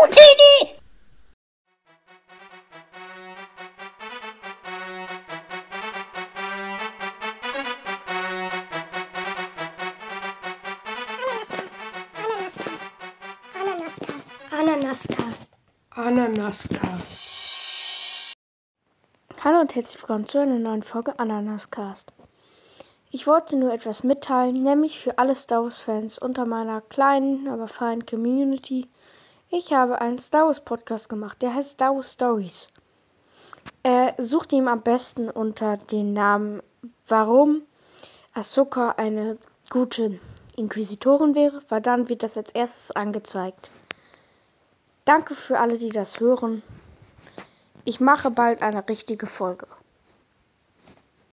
Utini! Ananascast. Ananascast. Hallo und herzlich willkommen zu einer neuen Folge Ananascast. Ich wollte nur etwas mitteilen, nämlich für alle Star Wars-Fans unter meiner kleinen, aber feinen Community. Ich habe einen Star Wars Podcast gemacht, der heißt Star Wars Stories. Äh, sucht ihn am besten unter den Namen Warum Ahsoka eine gute Inquisitorin wäre, weil dann wird das als erstes angezeigt. Danke für alle, die das hören. Ich mache bald eine richtige Folge.